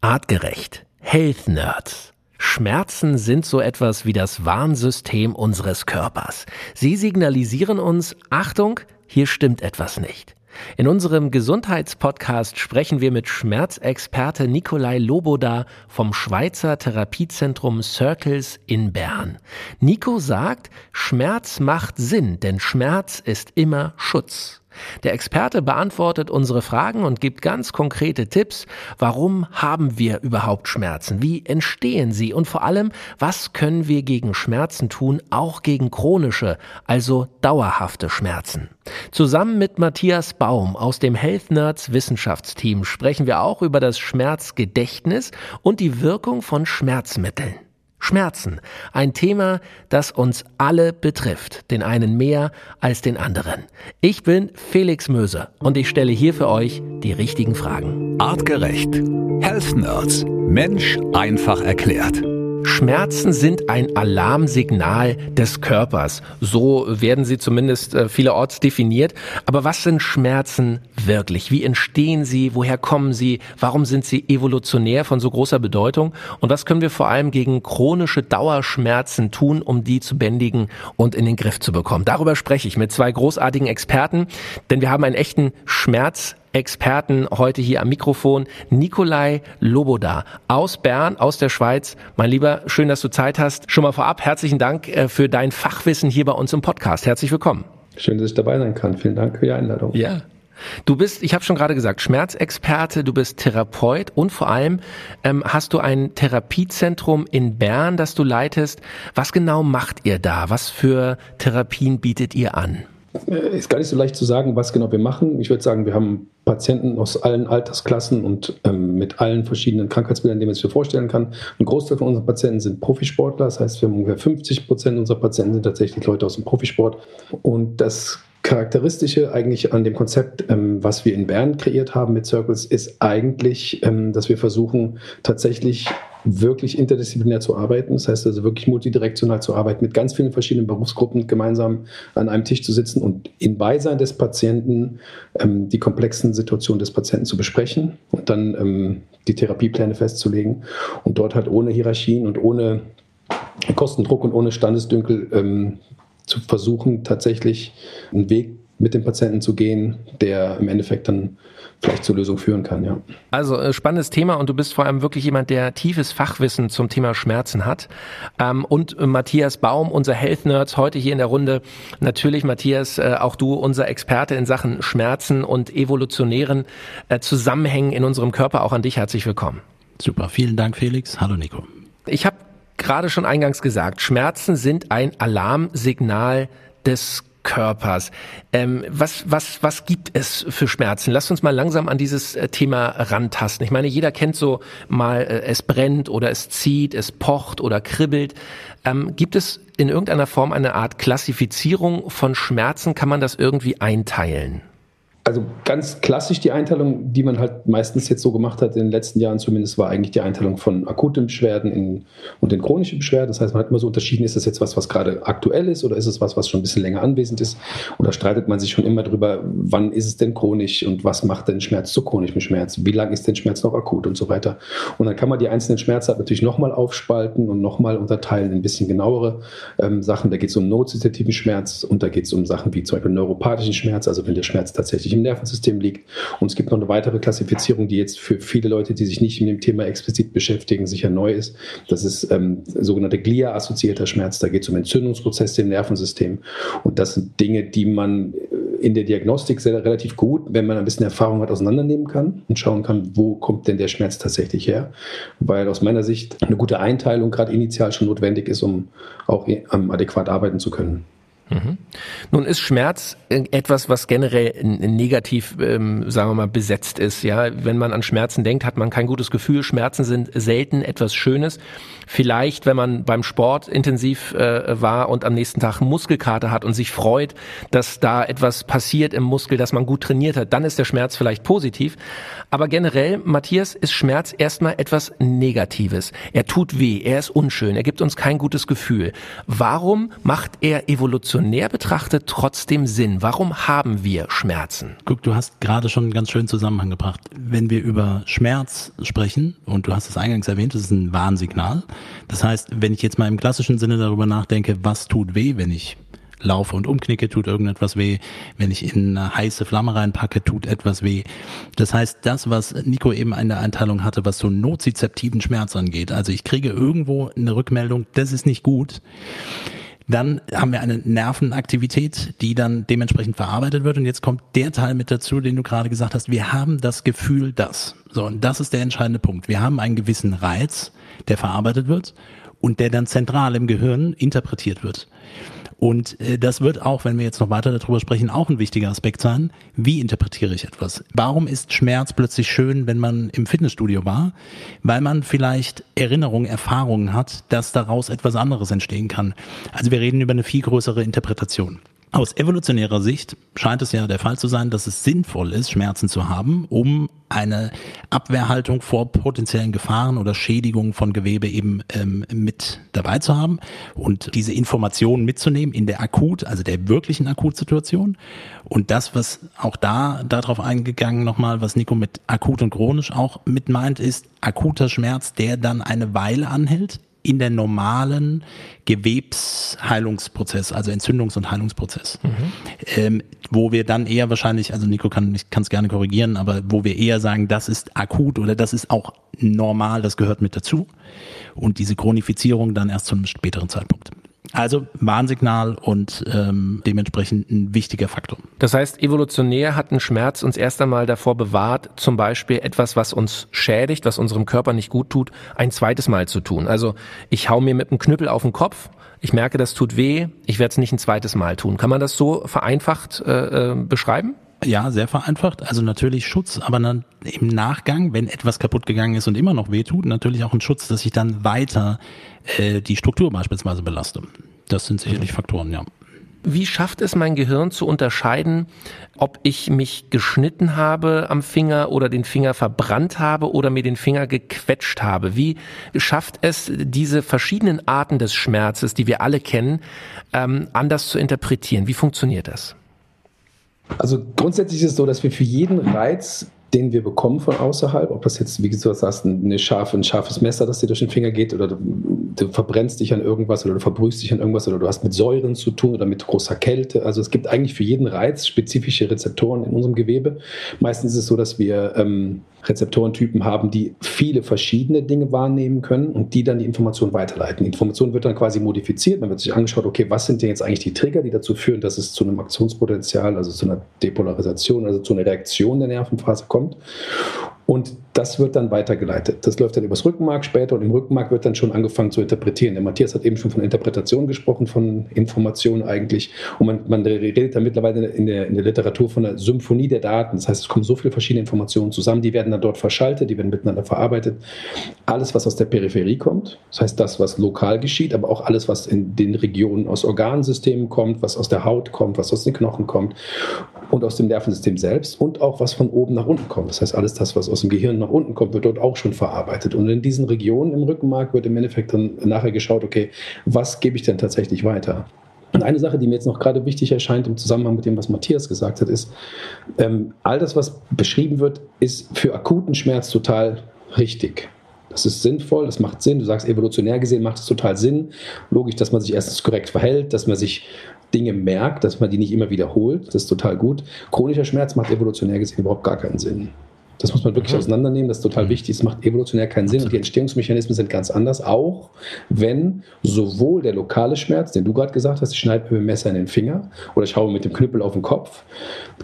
Artgerecht. Health Nerds. Schmerzen sind so etwas wie das Warnsystem unseres Körpers. Sie signalisieren uns, Achtung, hier stimmt etwas nicht. In unserem Gesundheitspodcast sprechen wir mit Schmerzexperte Nikolai Loboda vom Schweizer Therapiezentrum Circles in Bern. Nico sagt, Schmerz macht Sinn, denn Schmerz ist immer Schutz. Der Experte beantwortet unsere Fragen und gibt ganz konkrete Tipps. Warum haben wir überhaupt Schmerzen? Wie entstehen sie? Und vor allem, was können wir gegen Schmerzen tun, auch gegen chronische, also dauerhafte Schmerzen? Zusammen mit Matthias Baum aus dem Health Nerds Wissenschaftsteam sprechen wir auch über das Schmerzgedächtnis und die Wirkung von Schmerzmitteln. Schmerzen, ein Thema, das uns alle betrifft, den einen mehr als den anderen. Ich bin Felix Möser und ich stelle hier für euch die richtigen Fragen. Artgerecht. Health Nerds. Mensch einfach erklärt. Schmerzen sind ein Alarmsignal des Körpers. So werden sie zumindest äh, vielerorts definiert. Aber was sind Schmerzen wirklich? Wie entstehen sie? Woher kommen sie? Warum sind sie evolutionär von so großer Bedeutung? Und was können wir vor allem gegen chronische Dauerschmerzen tun, um die zu bändigen und in den Griff zu bekommen? Darüber spreche ich mit zwei großartigen Experten, denn wir haben einen echten Schmerz Experten heute hier am Mikrofon. Nikolai Loboda aus Bern, aus der Schweiz. Mein Lieber, schön, dass du Zeit hast. Schon mal vorab herzlichen Dank äh, für dein Fachwissen hier bei uns im Podcast. Herzlich willkommen. Schön, dass ich dabei sein kann. Vielen Dank für die Einladung. Ja. Du bist, ich habe schon gerade gesagt, Schmerzexperte, du bist Therapeut und vor allem ähm, hast du ein Therapiezentrum in Bern, das du leitest. Was genau macht ihr da? Was für Therapien bietet ihr an? Äh, ist gar nicht so leicht zu sagen, was genau wir machen. Ich würde sagen, wir haben Patienten aus allen Altersklassen und ähm, mit allen verschiedenen Krankheitsbildern, die man sich vorstellen kann. Ein Großteil von unseren Patienten sind Profisportler, das heißt, wir haben ungefähr 50 Prozent unserer Patienten sind tatsächlich Leute aus dem Profisport. Und das Charakteristische eigentlich an dem Konzept, ähm, was wir in Bern kreiert haben mit Circles, ist eigentlich, ähm, dass wir versuchen, tatsächlich wirklich interdisziplinär zu arbeiten. Das heißt also wirklich multidirektional zu arbeiten, mit ganz vielen verschiedenen Berufsgruppen gemeinsam an einem Tisch zu sitzen und in Beisein des Patienten ähm, die komplexen Situationen des Patienten zu besprechen und dann ähm, die Therapiepläne festzulegen und dort halt ohne Hierarchien und ohne Kostendruck und ohne Standesdünkel ähm, zu versuchen, tatsächlich einen Weg mit dem Patienten zu gehen, der im Endeffekt dann vielleicht zur Lösung führen kann, ja. Also äh, spannendes Thema und du bist vor allem wirklich jemand, der tiefes Fachwissen zum Thema Schmerzen hat. Ähm, und äh, Matthias Baum, unser Health Nerds, heute hier in der Runde. Natürlich, Matthias, äh, auch du, unser Experte in Sachen Schmerzen und evolutionären Zusammenhängen in unserem Körper. Auch an dich herzlich willkommen. Super, vielen Dank, Felix. Hallo, Nico. Ich habe gerade schon eingangs gesagt, Schmerzen sind ein Alarmsignal des Körpers. Ähm, was, was, was gibt es für Schmerzen? Lass uns mal langsam an dieses äh, Thema rantasten. Ich meine, jeder kennt so mal, äh, es brennt oder es zieht, es pocht oder kribbelt. Ähm, gibt es in irgendeiner Form eine Art Klassifizierung von Schmerzen? Kann man das irgendwie einteilen? Also ganz klassisch die Einteilung, die man halt meistens jetzt so gemacht hat in den letzten Jahren zumindest, war eigentlich die Einteilung von akuten Beschwerden in, und den chronischen Beschwerden. Das heißt, man hat immer so unterschieden, ist das jetzt was, was gerade aktuell ist oder ist es was, was schon ein bisschen länger anwesend ist? Oder streitet man sich schon immer darüber, wann ist es denn chronisch und was macht denn Schmerz zu chronischem Schmerz? Wie lange ist denn Schmerz noch akut und so weiter? Und dann kann man die einzelnen Schmerzarten natürlich nochmal aufspalten und nochmal unterteilen in ein bisschen genauere ähm, Sachen. Da geht es um nozitativen Schmerz und da geht es um Sachen wie zum Beispiel neuropathischen Schmerz, also wenn der Schmerz tatsächlich im Nervensystem liegt. Und es gibt noch eine weitere Klassifizierung, die jetzt für viele Leute, die sich nicht mit dem Thema explizit beschäftigen, sicher neu ist. Das ist ähm, sogenannte Glia-assoziierter Schmerz. Da geht es um Entzündungsprozesse im Nervensystem. Und das sind Dinge, die man äh, in der Diagnostik sehr, relativ gut, wenn man ein bisschen Erfahrung hat, auseinandernehmen kann und schauen kann, wo kommt denn der Schmerz tatsächlich her. Weil aus meiner Sicht eine gute Einteilung gerade initial schon notwendig ist, um auch adäquat arbeiten zu können. Mhm. Nun ist Schmerz etwas, was generell negativ, ähm, sagen wir mal, besetzt ist. Ja, wenn man an Schmerzen denkt, hat man kein gutes Gefühl. Schmerzen sind selten etwas Schönes. Vielleicht, wenn man beim Sport intensiv äh, war und am nächsten Tag Muskelkater hat und sich freut, dass da etwas passiert im Muskel, dass man gut trainiert hat, dann ist der Schmerz vielleicht positiv. Aber generell, Matthias, ist Schmerz erstmal etwas Negatives. Er tut weh, er ist unschön, er gibt uns kein gutes Gefühl. Warum macht er Evolution evolutionär betrachtet trotzdem Sinn? Warum haben wir Schmerzen? Guck, du hast gerade schon einen ganz schönen Zusammenhang gebracht. Wenn wir über Schmerz sprechen, und du hast es eingangs erwähnt, das ist ein Warnsignal. Das heißt, wenn ich jetzt mal im klassischen Sinne darüber nachdenke, was tut weh, wenn ich laufe und umknicke, tut irgendetwas weh. Wenn ich in eine heiße Flamme reinpacke, tut etwas weh. Das heißt, das, was Nico eben in der Einteilung hatte, was so nozizeptiven Schmerz angeht, also ich kriege irgendwo eine Rückmeldung, das ist nicht gut. Dann haben wir eine Nervenaktivität, die dann dementsprechend verarbeitet wird. Und jetzt kommt der Teil mit dazu, den du gerade gesagt hast. Wir haben das Gefühl, dass. So, und das ist der entscheidende Punkt. Wir haben einen gewissen Reiz, der verarbeitet wird und der dann zentral im Gehirn interpretiert wird. Und äh, das wird auch, wenn wir jetzt noch weiter darüber sprechen, auch ein wichtiger Aspekt sein. Wie interpretiere ich etwas? Warum ist Schmerz plötzlich schön, wenn man im Fitnessstudio war? Weil man vielleicht Erinnerungen, Erfahrungen hat, dass daraus etwas anderes entstehen kann. Also wir reden über eine viel größere Interpretation. Aus evolutionärer Sicht scheint es ja der Fall zu sein, dass es sinnvoll ist, Schmerzen zu haben, um eine Abwehrhaltung vor potenziellen Gefahren oder Schädigungen von Gewebe eben ähm, mit dabei zu haben und diese Informationen mitzunehmen in der akut, also der wirklichen Akutsituation. Und das, was auch da darauf eingegangen nochmal, was Nico mit akut und chronisch auch mit meint, ist akuter Schmerz, der dann eine Weile anhält in der normalen Gewebsheilungsprozess, also Entzündungs- und Heilungsprozess, mhm. ähm, wo wir dann eher wahrscheinlich, also Nico kann es gerne korrigieren, aber wo wir eher sagen, das ist akut oder das ist auch normal, das gehört mit dazu und diese Chronifizierung dann erst zu einem späteren Zeitpunkt. Also Warnsignal und ähm, dementsprechend ein wichtiger Faktor. Das heißt, evolutionär hat ein Schmerz uns erst einmal davor bewahrt, zum Beispiel etwas, was uns schädigt, was unserem Körper nicht gut tut, ein zweites Mal zu tun. Also ich hau mir mit einem Knüppel auf den Kopf, ich merke, das tut weh, ich werde es nicht ein zweites Mal tun. Kann man das so vereinfacht äh, äh, beschreiben? Ja, sehr vereinfacht. Also natürlich Schutz, aber dann im Nachgang, wenn etwas kaputt gegangen ist und immer noch weh tut, natürlich auch ein Schutz, dass ich dann weiter äh, die Struktur beispielsweise belaste. Das sind sicherlich Faktoren, ja. Wie schafft es mein Gehirn zu unterscheiden, ob ich mich geschnitten habe am Finger oder den Finger verbrannt habe oder mir den Finger gequetscht habe? Wie schafft es, diese verschiedenen Arten des Schmerzes, die wir alle kennen, ähm, anders zu interpretieren? Wie funktioniert das? Also grundsätzlich ist es so, dass wir für jeden Reiz den wir bekommen von außerhalb, ob das jetzt, wie du sagst, eine scharfe, ein scharfes Messer, das dir durch den Finger geht, oder du, du, verbrennst dich an irgendwas oder du verbrühst dich an irgendwas oder du hast mit Säuren zu tun oder mit großer Kälte. Also es gibt eigentlich für jeden Reiz spezifische Rezeptoren in unserem Gewebe. Meistens ist es so, dass wir ähm, Rezeptorentypen haben, die viele verschiedene Dinge wahrnehmen können und die dann die Information weiterleiten. Die Information wird dann quasi modifiziert. Man wird sich angeschaut, okay, was sind denn jetzt eigentlich die Trigger, die dazu führen, dass es zu einem Aktionspotenzial, also zu einer Depolarisation, also zu einer Reaktion der Nervenphase kommt kommt. Und das wird dann weitergeleitet. Das läuft dann übers Rückenmark später und im Rückenmark wird dann schon angefangen zu interpretieren. Der Matthias hat eben schon von Interpretation gesprochen, von Informationen eigentlich. Und man, man redet da mittlerweile in der, in der Literatur von einer Symphonie der Daten. Das heißt, es kommen so viele verschiedene Informationen zusammen, die werden dann dort verschaltet, die werden miteinander verarbeitet. Alles, was aus der Peripherie kommt, das heißt das, was lokal geschieht, aber auch alles, was in den Regionen aus Organsystemen kommt, was aus der Haut kommt, was aus den Knochen kommt und aus dem Nervensystem selbst und auch was von oben nach unten kommt. Das heißt, alles das, was aus dem Gehirn nach unten kommt, wird dort auch schon verarbeitet. Und in diesen Regionen im Rückenmark wird im Endeffekt dann nachher geschaut, okay, was gebe ich denn tatsächlich weiter? Und eine Sache, die mir jetzt noch gerade wichtig erscheint im Zusammenhang mit dem, was Matthias gesagt hat, ist, ähm, all das, was beschrieben wird, ist für akuten Schmerz total richtig. Das ist sinnvoll, das macht Sinn. Du sagst, evolutionär gesehen macht es total Sinn. Logisch, dass man sich erstens korrekt verhält, dass man sich Dinge merkt, dass man die nicht immer wiederholt. Das ist total gut. Chronischer Schmerz macht evolutionär gesehen überhaupt gar keinen Sinn. Das muss man wirklich mhm. auseinandernehmen, das ist total mhm. wichtig. Es macht evolutionär keinen Sinn und die Entstehungsmechanismen sind ganz anders, auch wenn sowohl der lokale Schmerz, den du gerade gesagt hast, ich schneide mit dem Messer in den Finger oder ich haue mit dem Knüppel auf den Kopf,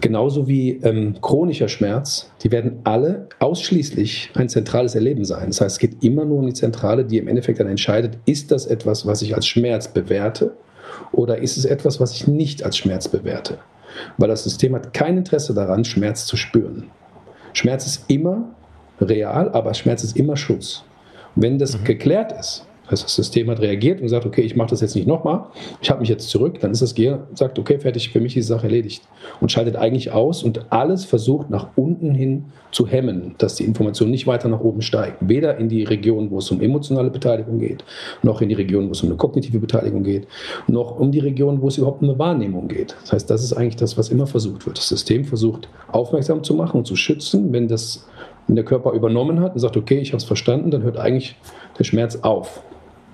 genauso wie ähm, chronischer Schmerz, die werden alle ausschließlich ein zentrales Erleben sein. Das heißt, es geht immer nur um die Zentrale, die im Endeffekt dann entscheidet, ist das etwas, was ich als Schmerz bewerte oder ist es etwas, was ich nicht als Schmerz bewerte? Weil das System hat kein Interesse daran, Schmerz zu spüren. Schmerz ist immer real, aber Schmerz ist immer Schutz. Wenn das mhm. geklärt ist, Das heißt, das System hat reagiert und gesagt, okay, ich mache das jetzt nicht nochmal, ich habe mich jetzt zurück, dann ist das Gehirn, sagt, okay, fertig, für mich ist die Sache erledigt und schaltet eigentlich aus und alles versucht nach unten hin zu hemmen, dass die Information nicht weiter nach oben steigt. Weder in die Region, wo es um emotionale Beteiligung geht, noch in die Region, wo es um eine kognitive Beteiligung geht, noch um die Region, wo es überhaupt um eine Wahrnehmung geht. Das heißt, das ist eigentlich das, was immer versucht wird. Das System versucht aufmerksam zu machen und zu schützen, wenn das wenn der Körper übernommen hat und sagt, okay, ich habe es verstanden, dann hört eigentlich der Schmerz auf.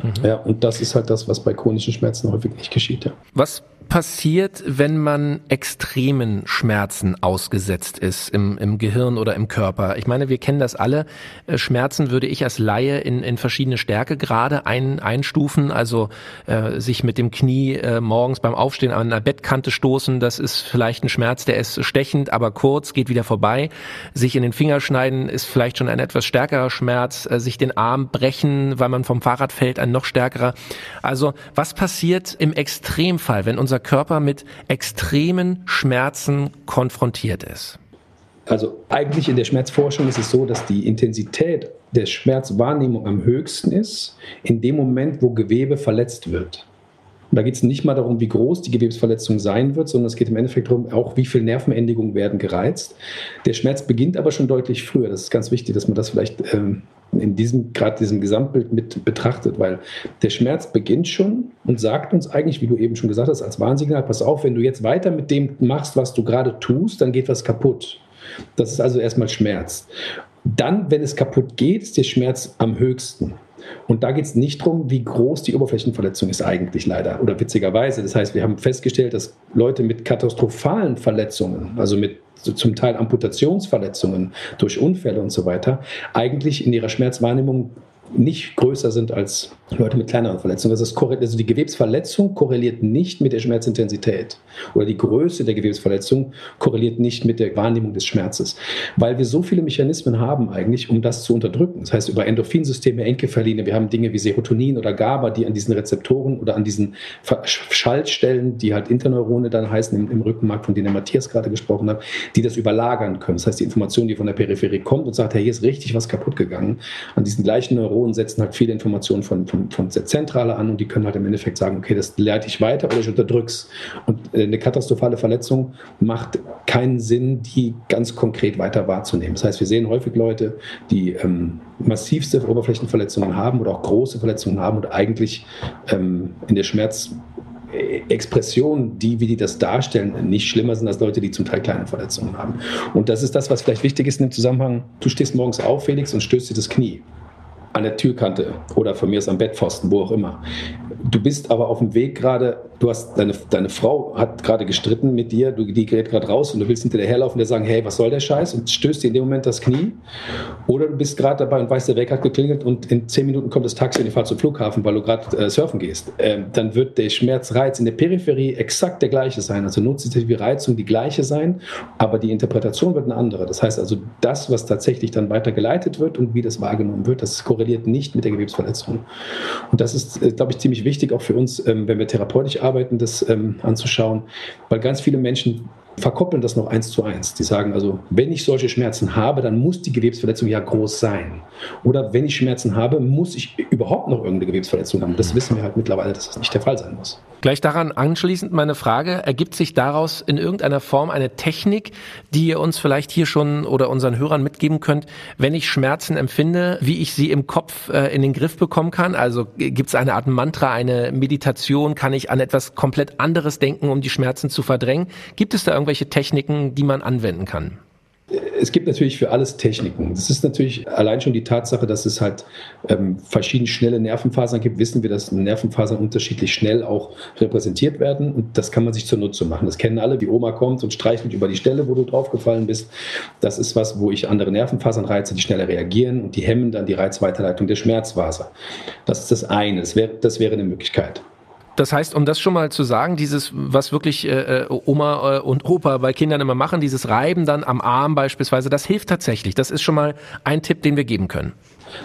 Mhm. Ja, und das ist halt das, was bei chronischen Schmerzen häufig nicht geschieht. Ja. Was passiert, wenn man extremen Schmerzen ausgesetzt ist im, im Gehirn oder im Körper? Ich meine, wir kennen das alle. Äh, Schmerzen würde ich als Laie in, in verschiedene Stärkegrade ein, einstufen. Also äh, sich mit dem Knie äh, morgens beim Aufstehen an einer Bettkante stoßen, das ist vielleicht ein Schmerz, der ist stechend, aber kurz, geht wieder vorbei. Sich in den Finger schneiden ist vielleicht schon ein etwas stärkerer Schmerz. Äh, sich den Arm brechen, weil man vom Fahrrad fällt, ein noch stärkerer. Also was passiert im Extremfall, wenn unser Körper mit extremen Schmerzen konfrontiert ist? Also eigentlich in der Schmerzforschung ist es so, dass die Intensität der Schmerzwahrnehmung am höchsten ist, in dem Moment, wo Gewebe verletzt wird. Und da geht es nicht mal darum, wie groß die Gewebsverletzung sein wird, sondern es geht im Endeffekt darum, auch wie viele Nervenendigungen werden gereizt. Der Schmerz beginnt aber schon deutlich früher. Das ist ganz wichtig, dass man das vielleicht ähm, in diesem, gerade diesem Gesamtbild mit betrachtet, weil der Schmerz beginnt schon und sagt uns eigentlich, wie du eben schon gesagt hast, als Warnsignal, pass auf, wenn du jetzt weiter mit dem machst, was du gerade tust, dann geht was kaputt. Das ist also erstmal Schmerz. Dann, wenn es kaputt geht, ist der Schmerz am höchsten. Und da geht es nicht darum, wie groß die Oberflächenverletzung ist eigentlich leider oder witzigerweise. Das heißt, wir haben festgestellt, dass Leute mit katastrophalen Verletzungen, also mit zum Teil Amputationsverletzungen durch Unfälle und so weiter, eigentlich in ihrer Schmerzwahrnehmung nicht größer sind als Leute mit kleineren Verletzungen. Das ist also die Gewebsverletzung korreliert nicht mit der Schmerzintensität oder die Größe der Gewebsverletzung korreliert nicht mit der Wahrnehmung des Schmerzes, weil wir so viele Mechanismen haben eigentlich, um das zu unterdrücken. Das heißt über Endorphinsysteme, Enkephaline, wir haben Dinge wie Serotonin oder GABA, die an diesen Rezeptoren oder an diesen Schaltstellen, die halt Interneurone dann heißen im, im Rückenmark, von denen der Matthias gerade gesprochen hat, die das überlagern können. Das heißt die Information, die von der Peripherie kommt und sagt, hey, hier ist richtig was kaputt gegangen, an diesen gleichen Neuronen setzen halt viele Informationen von, von von, der Zentrale an und die können halt im Endeffekt sagen, okay, das leite ich weiter oder ich unterdrück's. Und äh, eine katastrophale Verletzung macht keinen Sinn, die ganz konkret weiter wahrzunehmen. Das heißt, wir sehen häufig Leute, die ähm, massivste Oberflächenverletzungen haben oder auch große Verletzungen haben und eigentlich ähm, in der Schmerz Expressionen, die, wie die das darstellen, nicht schlimmer sind als Leute, die zum Teil kleine Verletzungen haben. Und das ist das, was vielleicht wichtig ist in dem Zusammenhang. Du stehst morgens auf, Felix, und stößt dir das Knie an der Türkante oder von mir ist am Bettpfosten, wo auch immer. Du bist aber auf dem Weg gerade du hast deine, deine Frau hat gerade gestritten mit dir, du, die gerät gerade raus und du willst hinterherlaufen und der sagen, hey, was soll der Scheiß? Und stößt dir in dem Moment das Knie. Oder du bist gerade dabei und weißt, der Weg hat geklingelt und in zehn Minuten kommt das Taxi und ihr fahrt zum Flughafen, weil du gerade äh, surfen gehst. Ähm, dann wird der Schmerzreiz in der Peripherie exakt der gleiche sein. Also notwendige Reizung die gleiche sein, aber die Interpretation wird eine andere. Das heißt also, das, was tatsächlich dann weitergeleitet wird und wie das wahrgenommen wird, das korreliert nicht mit der Gewebsverletzung. Und das ist, äh, glaube ich, ziemlich wichtig auch für uns, ähm, wenn wir therapeutisch arbeiten das ähm, anzuschauen, weil ganz viele Menschen verkoppeln das noch eins zu eins. Die sagen also, wenn ich solche Schmerzen habe, dann muss die Gewebsverletzung ja groß sein. Oder wenn ich Schmerzen habe, muss ich überhaupt noch irgendeine Gewebsverletzung haben. Das wissen wir halt mittlerweile, dass das nicht der Fall sein muss. Gleich daran anschließend meine Frage, ergibt sich daraus in irgendeiner Form eine Technik, die ihr uns vielleicht hier schon oder unseren Hörern mitgeben könnt, wenn ich Schmerzen empfinde, wie ich sie im Kopf äh, in den Griff bekommen kann? Also gibt es eine Art Mantra, eine Meditation, kann ich an etwas komplett anderes denken, um die Schmerzen zu verdrängen? Gibt es da irgendwelche Techniken, die man anwenden kann? es gibt natürlich für alles Techniken. Das ist natürlich allein schon die Tatsache, dass es halt ähm, verschiedene schnelle Nervenfasern gibt, wissen wir, dass Nervenfasern unterschiedlich schnell auch repräsentiert werden und das kann man sich zunutze machen. Das kennen alle, wie Oma kommt und streichelt über die Stelle, wo du draufgefallen bist. Das ist was, wo ich andere Nervenfasern reize, die schneller reagieren und die hemmen dann die Reizweiterleitung der Schmerzfaser. Das ist das eine. Das wäre, das wäre eine Möglichkeit. Das heißt, um das schon mal zu sagen, dieses, was wirklich äh, äh, Oma äh, und Opa bei Kindern immer machen, dieses Reiben dann am Arm beispielsweise, das hilft tatsächlich. Das ist schon mal ein Tipp, den wir geben können.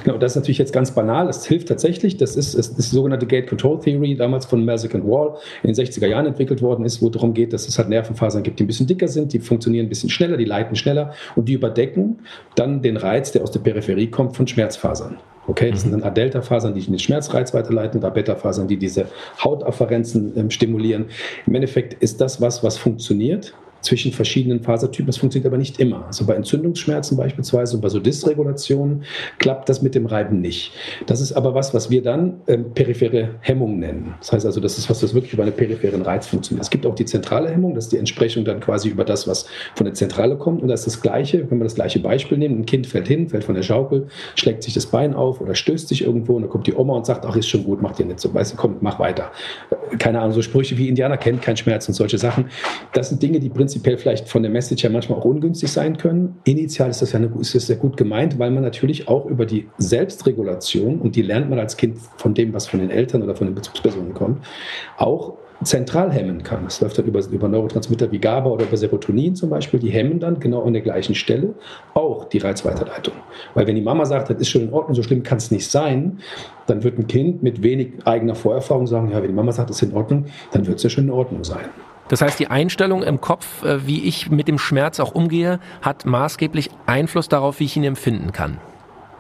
Genau, das ist natürlich jetzt ganz banal. Es hilft tatsächlich. Das ist, ist, die sogenannte Gate Control Theory, damals von Merzick und Wall in den 60er Jahren entwickelt worden ist, wo es darum geht, dass es halt Nervenfasern gibt, die ein bisschen dicker sind, die funktionieren ein bisschen schneller, die leiten schneller und die überdecken dann den Reiz, der aus der Peripherie kommt, von Schmerzfasern. Okay, das sind dann A-Delta-Fasern, die den Schmerzreiz weiterleiten und A-Beta-Fasern, die diese Hautafferenzen ähm, stimulieren. Im Endeffekt ist das was, was funktioniert zwischen verschiedenen Fasertypen. Das funktioniert aber nicht immer. Also bei Entzündungsschmerzen beispielsweise und bei so Dysregulationen klappt das mit dem Reiben nicht. Das ist aber was, was wir dann ähm, periphere Hemmung nennen. Das heißt also, das ist was, das wirklich über einen peripheren Reiz funktioniert. Es gibt auch die zentrale Hemmung, das ist die Entsprechung dann quasi über das, was von der Zentrale kommt. Und das ist das Gleiche, wenn wir das gleiche Beispiel nehmen. Ein Kind fällt hin, fällt von der Schaukel, schlägt sich das Bein auf oder stößt sich irgendwo und dann kommt die Oma und sagt, ach, ist schon gut, mach dir nicht so. Weißt du, komm, mach weiter. Keine Ahnung, so Sprüche wie Indianer kennt kein Schmerz und solche Sachen. Das sind Dinge, die prinzipiell prinzipiell vielleicht von der Message her manchmal auch ungünstig sein können. Initial ist das ja eine, ist das sehr gut gemeint, weil man natürlich auch über die Selbstregulation, und die lernt man als Kind von dem, was von den Eltern oder von den Bezugspersonen kommt, auch zentral hemmen kann. Das läuft dann über, über Neurotransmitter wie GABA oder über Serotonin zum Beispiel. Die hemmen dann genau an der gleichen Stelle auch die Reizweiterleitung. Weil wenn die Mama sagt, das ist schon in Ordnung, so schlimm kann es nicht sein, dann wird ein Kind mit wenig eigener Vorerfahrung sagen, ja, wenn die Mama sagt, das ist in Ordnung, dann wird es ja schon in Ordnung sein. Das heißt, die Einstellung im Kopf, äh, wie ich mit dem Schmerz auch umgehe, hat maßgeblich Einfluss darauf, wie ich ihn empfinden kann.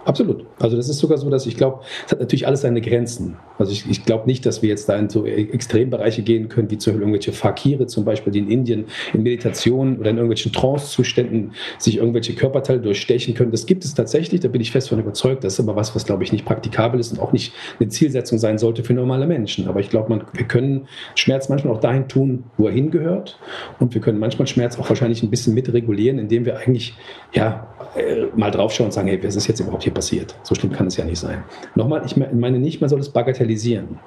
Absolut. Also das ist sogar so, dass ich glaube, es hat natürlich alles seine Grenzen. Also ich, ich glaube nicht, dass wir jetzt da in so Extrembereiche gehen können, wie zum Beispiel irgendwelche Fakire zum Beispiel, die in Indien in Meditation oder in irgendwelchen Trance-Zuständen sich irgendwelche Körperteile durchstechen können. Das gibt es tatsächlich, da bin ich fest von überzeugt. Das ist aber was, was glaube ich nicht praktikabel ist und auch nicht eine Zielsetzung sein sollte für normale Menschen. Aber ich glaube, wir können Schmerz manchmal auch dahin tun, wo er hingehört. Und wir können manchmal Schmerz auch wahrscheinlich ein bisschen mitregulieren, indem wir eigentlich ja äh, mal draufschauen und sagen, hey, was ist jetzt überhaupt hier passiert. So schlimm kann es ja nicht sein. Nochmal, ich meine nicht, man soll es cartesiano.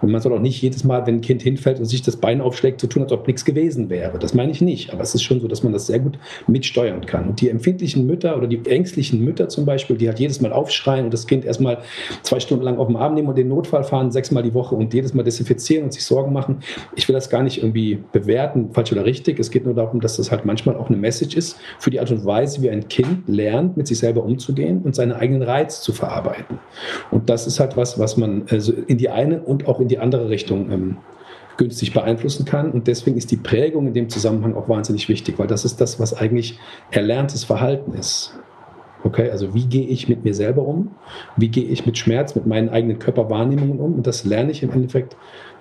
Und man soll auch nicht jedes Mal, wenn ein Kind hinfällt und sich das Bein aufschlägt, so tun, als ob nichts gewesen wäre. Das meine ich nicht. Aber es ist schon so, dass man das sehr gut mitsteuern kann. Und die empfindlichen Mütter oder die ängstlichen Mütter zum Beispiel, die halt jedes Mal aufschreien und das Kind erstmal zwei Stunden lang auf den Arm nehmen und den Notfall fahren, sechsmal die Woche und jedes Mal desinfizieren und sich Sorgen machen. Ich will das gar nicht irgendwie bewerten, falsch oder richtig. Es geht nur darum, dass das halt manchmal auch eine Message ist für die Art und Weise, wie ein Kind lernt, mit sich selber umzugehen und seinen eigenen Reiz zu verarbeiten. Und das ist halt was, was man also in die eine und auch in die andere Richtung ähm, günstig beeinflussen kann. Und deswegen ist die Prägung in dem Zusammenhang auch wahnsinnig wichtig, weil das ist das, was eigentlich erlerntes Verhalten ist. Okay, also wie gehe ich mit mir selber um? Wie gehe ich mit Schmerz, mit meinen eigenen Körperwahrnehmungen um? Und das lerne ich im Endeffekt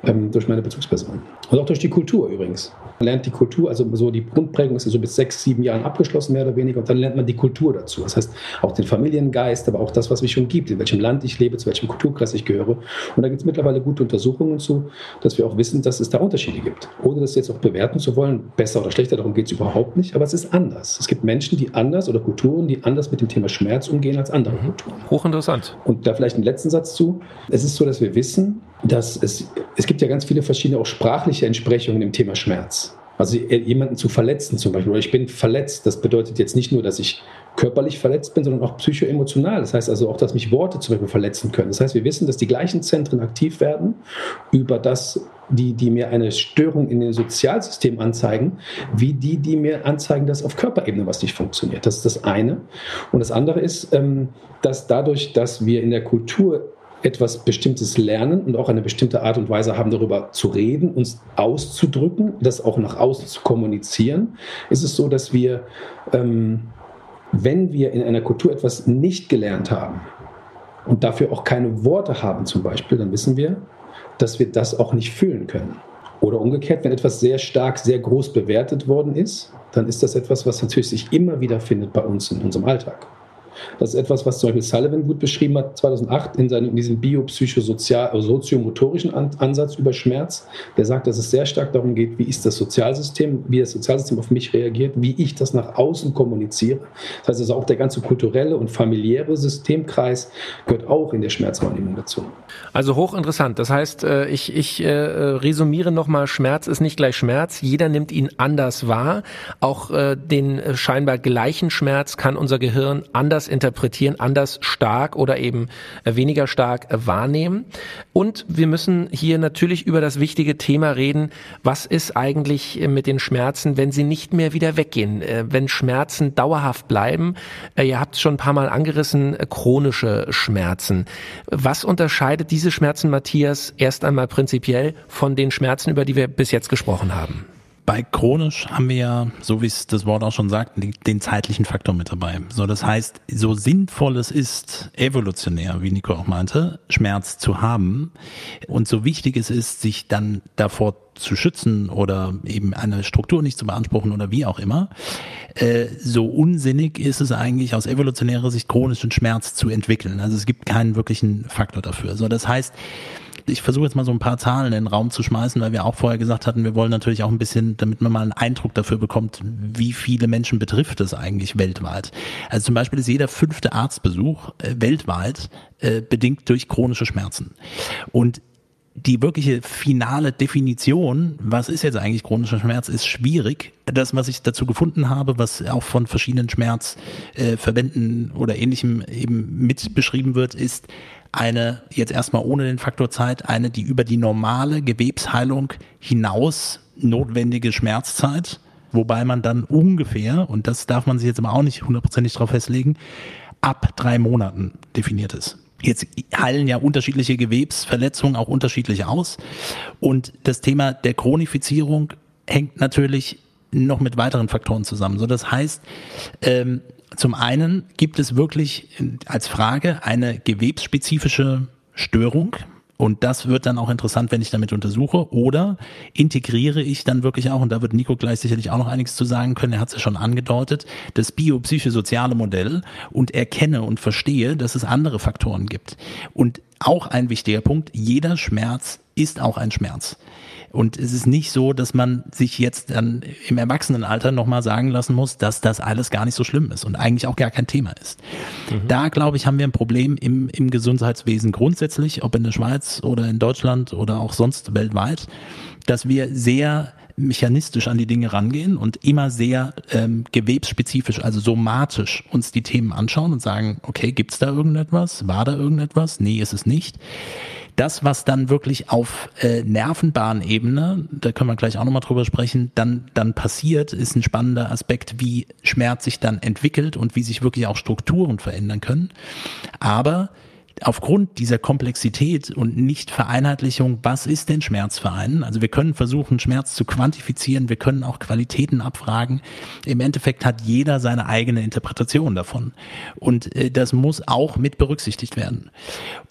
ähm, durch meine Bezugsperson. Und auch durch die Kultur übrigens. Man lernt die Kultur, also so die Grundprägung ist so bis sechs, sieben Jahren abgeschlossen, mehr oder weniger, und dann lernt man die Kultur dazu. Das heißt, auch den Familiengeist, aber auch das, was mich schon gibt, in welchem Land ich lebe, zu welchem Kulturkreis ich gehöre. Und da gibt es mittlerweile gute Untersuchungen zu, dass wir auch wissen, dass es da Unterschiede gibt. Ohne das jetzt auch bewerten zu wollen, besser oder schlechter, darum geht es überhaupt nicht, aber es ist anders. Es gibt Menschen, die anders oder Kulturen, die anders mit dem Thema Schmerz umgehen als andere mhm. Kulturen. Hochinteressant. Und da vielleicht einen letzten Satz zu. Es ist so, dass wir wissen, dass es, es gibt ja ganz viele verschiedene auch sprachliche Entsprechungen im Thema Schmerz. Also jemanden zu verletzen zum Beispiel, oder ich bin verletzt, das bedeutet jetzt nicht nur, dass ich körperlich verletzt bin, sondern auch psychoemotional. Das heißt also auch, dass mich Worte zum Beispiel verletzen können. Das heißt, wir wissen, dass die gleichen Zentren aktiv werden über das, die, die mir eine Störung in dem Sozialsystem anzeigen, wie die, die mir anzeigen, dass auf Körperebene was nicht funktioniert. Das ist das eine. Und das andere ist, ähm, dass dadurch, dass wir in der Kultur etwas Bestimmtes lernen und auch eine bestimmte Art und Weise haben, darüber zu reden, uns auszudrücken, das auch nach außen zu kommunizieren, ist es so, dass wir, ähm, wenn wir in einer Kultur etwas nicht gelernt haben und dafür auch keine Worte haben zum Beispiel, dann wissen wir, dass wir das auch nicht fühlen können. Oder umgekehrt, wenn etwas sehr stark, sehr groß bewertet worden ist, dann ist das etwas, was natürlich sich immer wieder findet bei uns in unserem Alltag. Das ist etwas, was zum Beispiel Sullivan gut beschrieben hat, 2008 in, seinem, in diesem biopsychosoziomotorischen Ansatz über Schmerz. Der sagt, dass es sehr stark darum geht, wie ist das Sozialsystem, wie das Sozialsystem auf mich reagiert, wie ich das nach außen kommuniziere. Das heißt also auch der ganze kulturelle und familiäre Systemkreis gehört auch in der Schmerzwahrnehmung dazu. Also hochinteressant. Das heißt, äh, ich, ich äh, resümiere nochmal, Schmerz ist nicht gleich Schmerz. Jeder nimmt ihn anders wahr. Auch äh, den scheinbar gleichen Schmerz kann unser Gehirn anders interpretieren, anders stark oder eben äh, weniger stark äh, wahrnehmen. Und wir müssen hier natürlich über das wichtige Thema reden, was ist eigentlich äh, mit den Schmerzen, wenn sie nicht mehr wieder weggehen, wenn Schmerzen dauerhaft bleiben. Ihr habt es schon ein paar Mal angerissen, chronische Schmerzen. Was unterscheidet diese Schmerzen, Matthias, erst einmal prinzipiell von den Schmerzen, über die wir bis jetzt gesprochen haben? Bei chronisch haben wir ja, so wie es das Wort auch schon sagt, den zeitlichen Faktor mit dabei. So, das heißt, so sinnvoll es ist, evolutionär, wie Nico auch meinte, Schmerz zu haben und so wichtig es ist, sich dann davor zu schützen oder eben eine Struktur nicht zu beanspruchen oder wie auch immer, äh, so unsinnig ist es eigentlich aus evolutionärer Sicht chronischen Schmerz zu entwickeln. Also es gibt keinen wirklichen Faktor dafür. So, das heißt, ich versuche jetzt mal so ein paar Zahlen in den Raum zu schmeißen, weil wir auch vorher gesagt hatten, wir wollen natürlich auch ein bisschen, damit man mal einen Eindruck dafür bekommt, wie viele Menschen betrifft es eigentlich weltweit. Also zum Beispiel ist jeder fünfte Arztbesuch äh, weltweit äh, bedingt durch chronische Schmerzen. Und die wirkliche finale Definition, was ist jetzt eigentlich chronischer Schmerz, ist schwierig. Das, was ich dazu gefunden habe, was auch von verschiedenen Schmerzverbänden äh, oder ähnlichem eben mit beschrieben wird, ist eine, jetzt erstmal ohne den Faktor Zeit, eine, die über die normale Gewebsheilung hinaus notwendige Schmerzzeit, wobei man dann ungefähr, und das darf man sich jetzt aber auch nicht hundertprozentig drauf festlegen, ab drei Monaten definiert ist. Jetzt heilen ja unterschiedliche Gewebsverletzungen auch unterschiedlich aus. Und das Thema der Chronifizierung hängt natürlich noch mit weiteren Faktoren zusammen. So, das heißt, ähm, zum einen gibt es wirklich als Frage eine gewebsspezifische Störung. Und das wird dann auch interessant, wenn ich damit untersuche. Oder integriere ich dann wirklich auch, und da wird Nico gleich sicherlich auch noch einiges zu sagen können, er hat es ja schon angedeutet, das biopsychosoziale Modell und erkenne und verstehe, dass es andere Faktoren gibt. Und auch ein wichtiger Punkt, jeder Schmerz ist auch ein Schmerz. Und es ist nicht so, dass man sich jetzt dann im Erwachsenenalter nochmal sagen lassen muss, dass das alles gar nicht so schlimm ist und eigentlich auch gar kein Thema ist. Mhm. Da, glaube ich, haben wir ein Problem im, im Gesundheitswesen grundsätzlich, ob in der Schweiz oder in Deutschland oder auch sonst weltweit, dass wir sehr mechanistisch an die Dinge rangehen und immer sehr ähm, gewebsspezifisch, also somatisch uns die Themen anschauen und sagen, okay, gibt's da irgendetwas? War da irgendetwas? Nee, ist es nicht. Das, was dann wirklich auf äh, Nervenbahnebene, da können wir gleich auch nochmal drüber sprechen, dann, dann passiert, ist ein spannender Aspekt, wie Schmerz sich dann entwickelt und wie sich wirklich auch Strukturen verändern können. Aber aufgrund dieser Komplexität und Nicht-Vereinheitlichung, was ist denn Schmerzverein? Also wir können versuchen, Schmerz zu quantifizieren, wir können auch Qualitäten abfragen. Im Endeffekt hat jeder seine eigene Interpretation davon. Und äh, das muss auch mit berücksichtigt werden.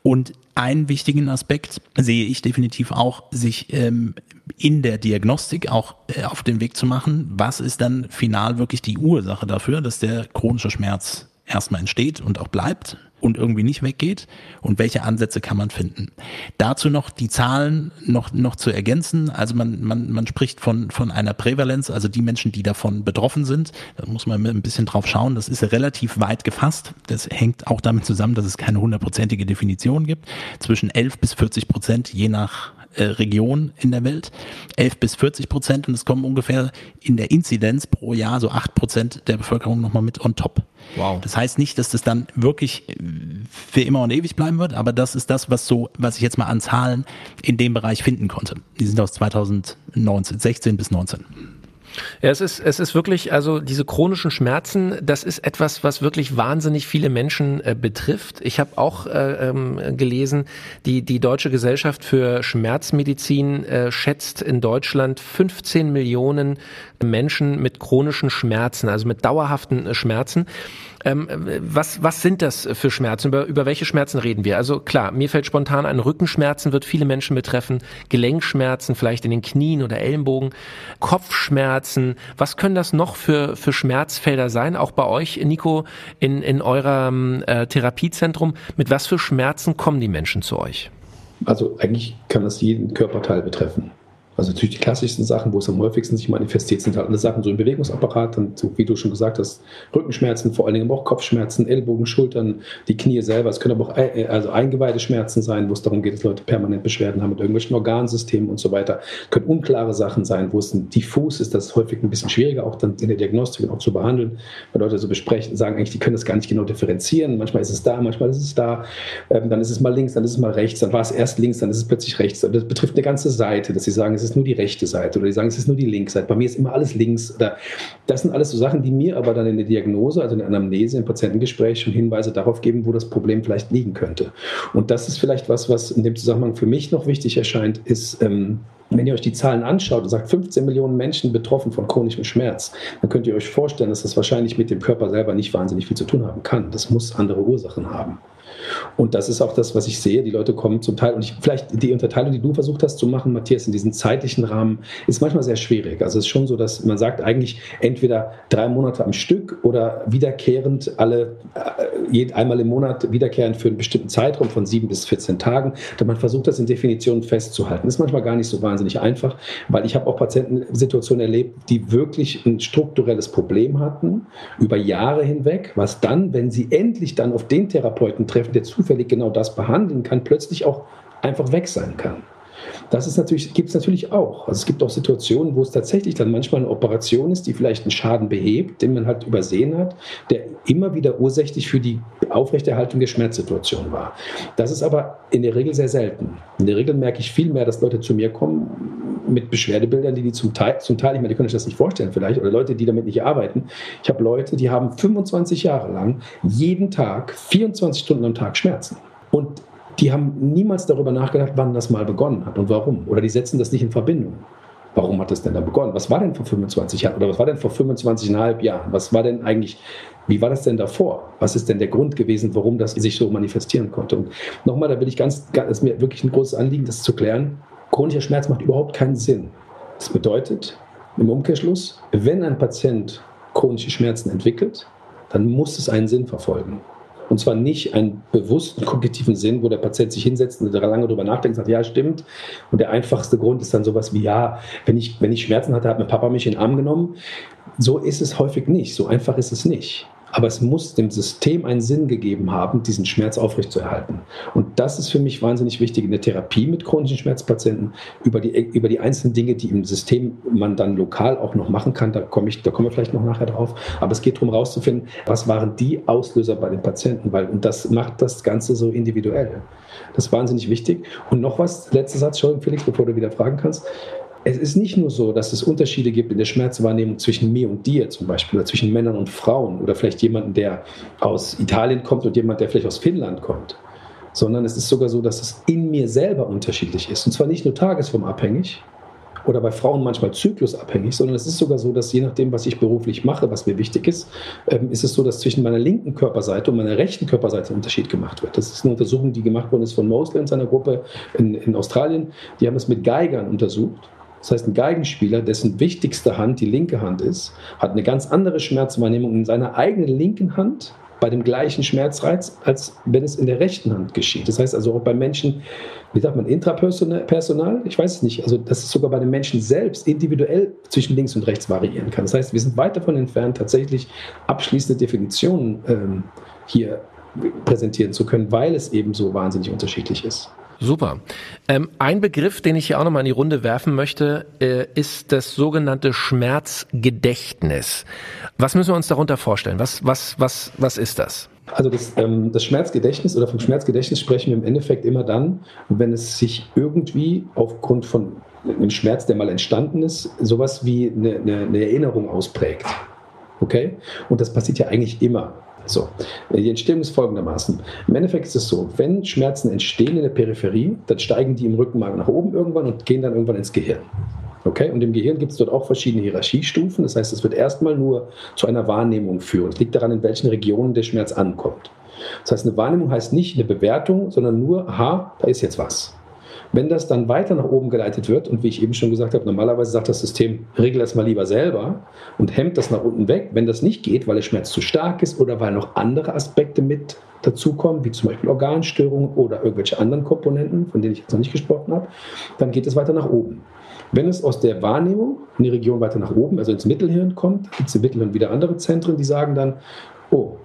Und einen wichtigen Aspekt sehe ich definitiv auch, sich ähm, in der Diagnostik auch äh, auf den Weg zu machen. Was ist dann final wirklich die Ursache dafür, dass der chronische Schmerz erstmal entsteht und auch bleibt? Und irgendwie nicht weggeht und welche Ansätze kann man finden. Dazu noch die Zahlen noch, noch zu ergänzen. Also man, man, man spricht von, von einer Prävalenz, also die Menschen, die davon betroffen sind. Da muss man ein bisschen drauf schauen. Das ist relativ weit gefasst. Das hängt auch damit zusammen, dass es keine hundertprozentige Definition gibt. Zwischen 11 bis 40 Prozent, je nach äh, Region in der Welt, 11 bis 40 Prozent und es kommen ungefähr in der Inzidenz pro Jahr so 8 Prozent der Bevölkerung nochmal mit on top. Wow. Das heißt nicht, dass das dann wirklich äh, für immer und ewig bleiben wird, aber das ist das, was so, was ich jetzt mal an Zahlen in dem Bereich finden konnte. Die sind aus 2019, 16 bis 19. Ja, es ist, es ist wirklich, also diese chronischen Schmerzen, das ist etwas, was wirklich wahnsinnig viele Menschen äh, betrifft. Ich habe auch äh, ähm, gelesen, die, die Deutsche Gesellschaft für Schmerzmedizin äh, schätzt in Deutschland 15 Millionen Menschen mit chronischen Schmerzen, also mit dauerhaften äh, Schmerzen. Ähm, was, was sind das für Schmerzen? Über, über welche Schmerzen reden wir? Also klar, mir fällt spontan ein, Rückenschmerzen wird viele Menschen betreffen, Gelenkschmerzen vielleicht in den Knien oder Ellenbogen, Kopfschmerzen. Was können das noch für, für Schmerzfelder sein? Auch bei euch, Nico, in, in eurem äh, Therapiezentrum. Mit was für Schmerzen kommen die Menschen zu euch? Also eigentlich kann das jeden Körperteil betreffen. Also natürlich die klassischsten Sachen, wo es am häufigsten sich manifestiert, sind halt alle Sachen so im Bewegungsapparat, dann so wie du schon gesagt hast, Rückenschmerzen, vor allen Dingen auch Kopfschmerzen, Ellbogen, Schultern, die Knie selber. Es können aber auch äh, also Eingeweide-Schmerzen sein, wo es darum geht, dass Leute permanent Beschwerden haben mit irgendwelchen Organsystemen und so weiter. Es können unklare Sachen sein, wo es ein diffus ist, das ist häufig ein bisschen schwieriger auch dann in der Diagnostik auch zu behandeln, weil Leute so besprechen, sagen eigentlich, die können das gar nicht genau differenzieren. Manchmal ist es da, manchmal ist es da, ähm, dann ist es mal links, dann ist es mal rechts, dann war es erst links, dann ist es plötzlich rechts. Das betrifft eine ganze Seite, dass sie sagen, es ist nur die rechte Seite oder die sagen, es ist nur die linke Seite. Bei mir ist immer alles links. Oder das sind alles so Sachen, die mir aber dann in der Diagnose, also in der Anamnese, im Patientengespräch schon Hinweise darauf geben, wo das Problem vielleicht liegen könnte. Und das ist vielleicht was, was in dem Zusammenhang für mich noch wichtig erscheint, ist, ähm, Wenn ihr euch die Zahlen anschaut und sagt, 15 Millionen Menschen betroffen von chronischem Schmerz, dann könnt ihr euch vorstellen, dass das wahrscheinlich mit dem Körper selber nicht wahnsinnig viel zu tun haben kann. Das muss andere Ursachen haben. Und das ist auch das, was ich sehe. Die Leute kommen zum Teil, und ich, vielleicht die Unterteilung, die du versucht hast zu machen, Matthias, in diesem zeitlichen Rahmen, ist manchmal sehr schwierig. Also es ist schon so, dass man sagt, eigentlich entweder drei Monate am Stück oder wiederkehrend alle, äh, einmal im Monat wiederkehrend für einen bestimmten Zeitraum von sieben bis 14 Tagen. Und man versucht das in Definitionen festzuhalten. Das ist manchmal gar nicht so wahnsinnig einfach, weil ich habe auch Patientensituationen erlebt, die wirklich ein strukturelles Problem hatten, über Jahre hinweg, was dann, wenn sie endlich dann auf den Therapeuten treffen, der zufällig genau das behandeln kann, plötzlich auch einfach weg sein kann. Das natürlich, gibt es natürlich auch. Also es gibt auch Situationen, wo es tatsächlich dann manchmal eine Operation ist, die vielleicht einen Schaden behebt, den man halt übersehen hat, der immer wieder ursächlich für die Aufrechterhaltung der Schmerzsituation war. Das ist aber in der Regel sehr selten. In der Regel merke ich viel mehr, dass Leute zu mir kommen mit Beschwerdebildern, die die zum Teil, zum Teil, ich meine, die können sich das nicht vorstellen vielleicht, oder Leute, die damit nicht arbeiten. Ich habe Leute, die haben 25 Jahre lang jeden Tag, 24 Stunden am Tag Schmerzen. Und die haben niemals darüber nachgedacht, wann das mal begonnen hat und warum. Oder die setzen das nicht in Verbindung. Warum hat das denn da begonnen? Was war denn vor 25 Jahren oder was war denn vor 25,5 Jahren? Was war denn eigentlich, wie war das denn davor? Was ist denn der Grund gewesen, warum das sich so manifestieren konnte? Und nochmal, da will ich ganz, das ist mir wirklich ein großes Anliegen, das zu klären. Chronischer Schmerz macht überhaupt keinen Sinn. Das bedeutet im Umkehrschluss, wenn ein Patient chronische Schmerzen entwickelt, dann muss es einen Sinn verfolgen. Und zwar nicht einen bewussten kognitiven Sinn, wo der Patient sich hinsetzt und lange darüber nachdenkt und sagt, ja, stimmt. Und der einfachste Grund ist dann sowas wie, ja, wenn ich, wenn ich Schmerzen hatte, hat mein Papa mich in den Arm genommen. So ist es häufig nicht. So einfach ist es nicht aber es muss dem System einen Sinn gegeben haben, diesen Schmerz aufrechtzuerhalten. Und das ist für mich wahnsinnig wichtig in der Therapie mit chronischen Schmerzpatienten, über die, über die einzelnen Dinge, die im System man dann lokal auch noch machen kann, da, komme ich, da kommen wir vielleicht noch nachher drauf, aber es geht darum herauszufinden, was waren die Auslöser bei den Patienten, weil und das macht das Ganze so individuell. Das ist wahnsinnig wichtig. Und noch was, letzter Satz, Entschuldigung, Felix, bevor du wieder fragen kannst es ist nicht nur so, dass es Unterschiede gibt in der Schmerzwahrnehmung zwischen mir und dir zum Beispiel oder zwischen Männern und Frauen oder vielleicht jemanden, der aus Italien kommt und jemand, der vielleicht aus Finnland kommt, sondern es ist sogar so, dass es in mir selber unterschiedlich ist. Und zwar nicht nur tagesformabhängig oder bei Frauen manchmal zyklusabhängig, sondern es ist sogar so, dass je nachdem, was ich beruflich mache, was mir wichtig ist, ähm, ist es so, dass zwischen meiner linken Körperseite und meiner rechten Körperseite ein Unterschied gemacht wird. Das ist eine Untersuchung, die gemacht worden ist von Mosley und seiner Gruppe in, in Australien. Die haben es mit Geigern untersucht das heißt, ein Geigenspieler, dessen wichtigste Hand die linke Hand ist, hat eine ganz andere Schmerzwahrnehmung in seiner eigenen linken Hand bei dem gleichen Schmerzreiz, als wenn es in der rechten Hand geschieht. Das heißt also auch bei Menschen, wie sagt man, intrapersonal, ich weiß es nicht, also dass es sogar bei den Menschen selbst individuell zwischen links und rechts variieren kann. Das heißt, wir sind weit davon entfernt, tatsächlich abschließende Definitionen ähm, hier präsentieren zu können, weil es eben so wahnsinnig unterschiedlich ist. Super. Ähm, ein Begriff, den ich hier auch nochmal in die Runde werfen möchte, äh, ist das sogenannte Schmerzgedächtnis. Was müssen wir uns darunter vorstellen? Was, was, was, was ist das? Also das, ähm, das Schmerzgedächtnis oder vom Schmerzgedächtnis sprechen wir im Endeffekt immer dann, wenn es sich irgendwie aufgrund von einem Schmerz, der mal entstanden ist, sowas wie eine, eine, eine Erinnerung ausprägt. Okay? Und das passiert ja eigentlich immer. So, die Entstehung ist folgendermaßen. Im Endeffekt ist es so, wenn Schmerzen entstehen in der Peripherie, dann steigen die im Rückenmark nach oben irgendwann und gehen dann irgendwann ins Gehirn. Okay? Und im Gehirn gibt es dort auch verschiedene Hierarchiestufen. Das heißt, es wird erstmal nur zu einer Wahrnehmung führen. Es liegt daran, in welchen Regionen der Schmerz ankommt. Das heißt, eine Wahrnehmung heißt nicht eine Bewertung, sondern nur, aha, da ist jetzt was. Wenn das dann weiter nach oben geleitet wird, und wie ich eben schon gesagt habe, normalerweise sagt das System, regel das mal lieber selber und hemmt das nach unten weg. Wenn das nicht geht, weil der Schmerz zu stark ist oder weil noch andere Aspekte mit dazukommen, wie zum Beispiel Organstörungen oder irgendwelche anderen Komponenten, von denen ich jetzt noch nicht gesprochen habe, dann geht es weiter nach oben. Wenn es aus der Wahrnehmung in die Region weiter nach oben, also ins Mittelhirn kommt, gibt es im Mittelhirn wieder andere Zentren, die sagen dann, oh,